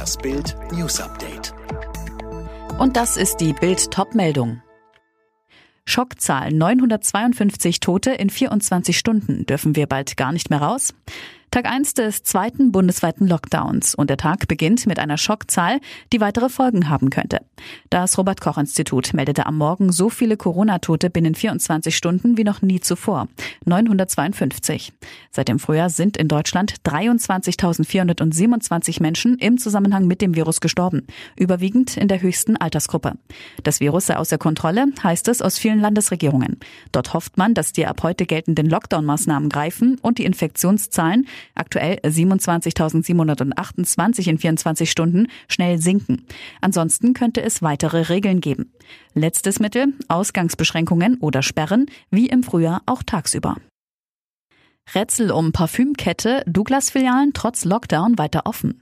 Das Bild News Update. Und das ist die Bild Topmeldung. Schockzahl 952 Tote in 24 Stunden. Dürfen wir bald gar nicht mehr raus? Tag 1 des zweiten bundesweiten Lockdowns und der Tag beginnt mit einer Schockzahl, die weitere Folgen haben könnte. Das Robert Koch Institut meldete am Morgen so viele Corona-Tote binnen 24 Stunden wie noch nie zuvor. 952. Seit dem Frühjahr sind in Deutschland 23.427 Menschen im Zusammenhang mit dem Virus gestorben, überwiegend in der höchsten Altersgruppe. Das Virus sei außer Kontrolle, heißt es aus vielen Landesregierungen. Dort hofft man, dass die ab heute geltenden Lockdown-Maßnahmen greifen und die Infektionszahlen aktuell 27.728 in 24 Stunden, schnell sinken. Ansonsten könnte es weitere Regeln geben. Letztes Mittel, Ausgangsbeschränkungen oder Sperren, wie im Frühjahr auch tagsüber. Rätsel um Parfümkette, Douglas-Filialen trotz Lockdown weiter offen.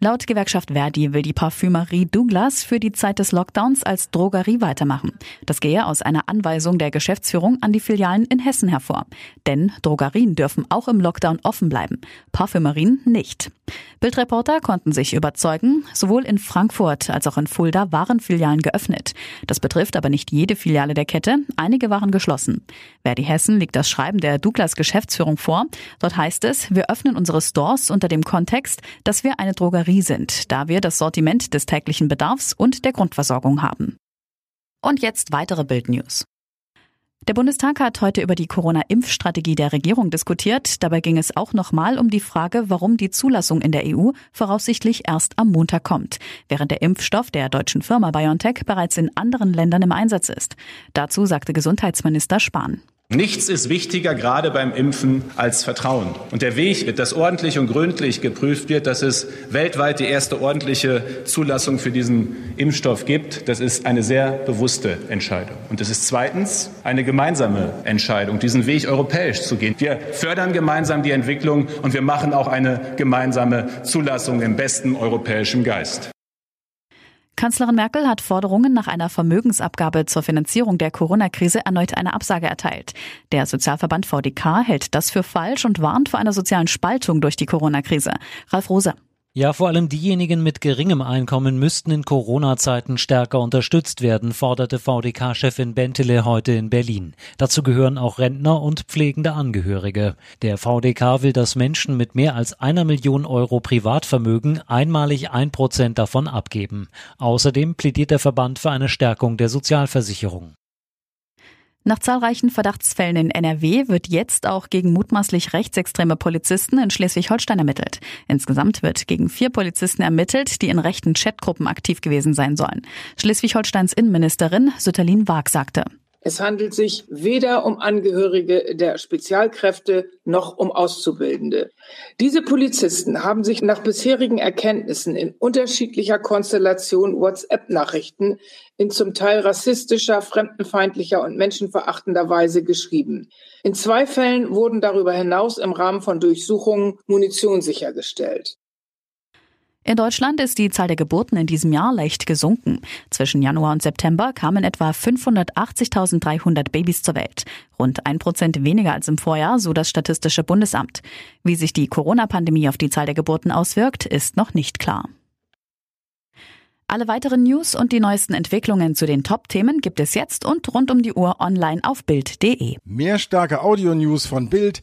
Laut Gewerkschaft Verdi will die Parfümerie Douglas für die Zeit des Lockdowns als Drogerie weitermachen. Das gehe aus einer Anweisung der Geschäftsführung an die Filialen in Hessen hervor. Denn Drogerien dürfen auch im Lockdown offen bleiben, Parfümerien nicht. Bildreporter konnten sich überzeugen, sowohl in Frankfurt als auch in Fulda waren Filialen geöffnet. Das betrifft aber nicht jede Filiale der Kette, einige waren geschlossen. Verdi Hessen liegt das Schreiben der Douglas Geschäftsführung vor. Dort heißt es, wir öffnen unsere Stores unter dem Kontext, dass wir eine Drogerie Drogerie sind, da wir das Sortiment des täglichen Bedarfs und der Grundversorgung haben. Und jetzt weitere Bildnews. Der Bundestag hat heute über die Corona-Impfstrategie der Regierung diskutiert. Dabei ging es auch nochmal um die Frage, warum die Zulassung in der EU voraussichtlich erst am Montag kommt, während der Impfstoff der deutschen Firma BioNTech bereits in anderen Ländern im Einsatz ist. Dazu sagte Gesundheitsminister Spahn. Nichts ist wichtiger, gerade beim Impfen, als Vertrauen. Und der Weg, dass ordentlich und gründlich geprüft wird, dass es weltweit die erste ordentliche Zulassung für diesen Impfstoff gibt, das ist eine sehr bewusste Entscheidung. Und es ist zweitens eine gemeinsame Entscheidung, diesen Weg europäisch zu gehen. Wir fördern gemeinsam die Entwicklung und wir machen auch eine gemeinsame Zulassung im besten europäischen Geist. Kanzlerin Merkel hat Forderungen nach einer Vermögensabgabe zur Finanzierung der Corona-Krise erneut eine Absage erteilt. Der Sozialverband VDK hält das für falsch und warnt vor einer sozialen Spaltung durch die Corona-Krise. Ralf Rosa. Ja, vor allem diejenigen mit geringem Einkommen müssten in Corona-Zeiten stärker unterstützt werden, forderte VDK-Chefin Bentele heute in Berlin. Dazu gehören auch Rentner und pflegende Angehörige. Der VDK will, dass Menschen mit mehr als einer Million Euro Privatvermögen einmalig ein Prozent davon abgeben. Außerdem plädiert der Verband für eine Stärkung der Sozialversicherung. Nach zahlreichen Verdachtsfällen in NRW wird jetzt auch gegen mutmaßlich rechtsextreme Polizisten in Schleswig-Holstein ermittelt. Insgesamt wird gegen vier Polizisten ermittelt, die in rechten Chatgruppen aktiv gewesen sein sollen. Schleswig-Holsteins Innenministerin Sütterlin Waag sagte. Es handelt sich weder um Angehörige der Spezialkräfte noch um Auszubildende. Diese Polizisten haben sich nach bisherigen Erkenntnissen in unterschiedlicher Konstellation WhatsApp-Nachrichten in zum Teil rassistischer, fremdenfeindlicher und menschenverachtender Weise geschrieben. In zwei Fällen wurden darüber hinaus im Rahmen von Durchsuchungen Munition sichergestellt. In Deutschland ist die Zahl der Geburten in diesem Jahr leicht gesunken. Zwischen Januar und September kamen etwa 580.300 Babys zur Welt. Rund ein Prozent weniger als im Vorjahr, so das Statistische Bundesamt. Wie sich die Corona-Pandemie auf die Zahl der Geburten auswirkt, ist noch nicht klar. Alle weiteren News und die neuesten Entwicklungen zu den Top-Themen gibt es jetzt und rund um die Uhr online auf Bild.de. Mehr starke Audio-News von Bild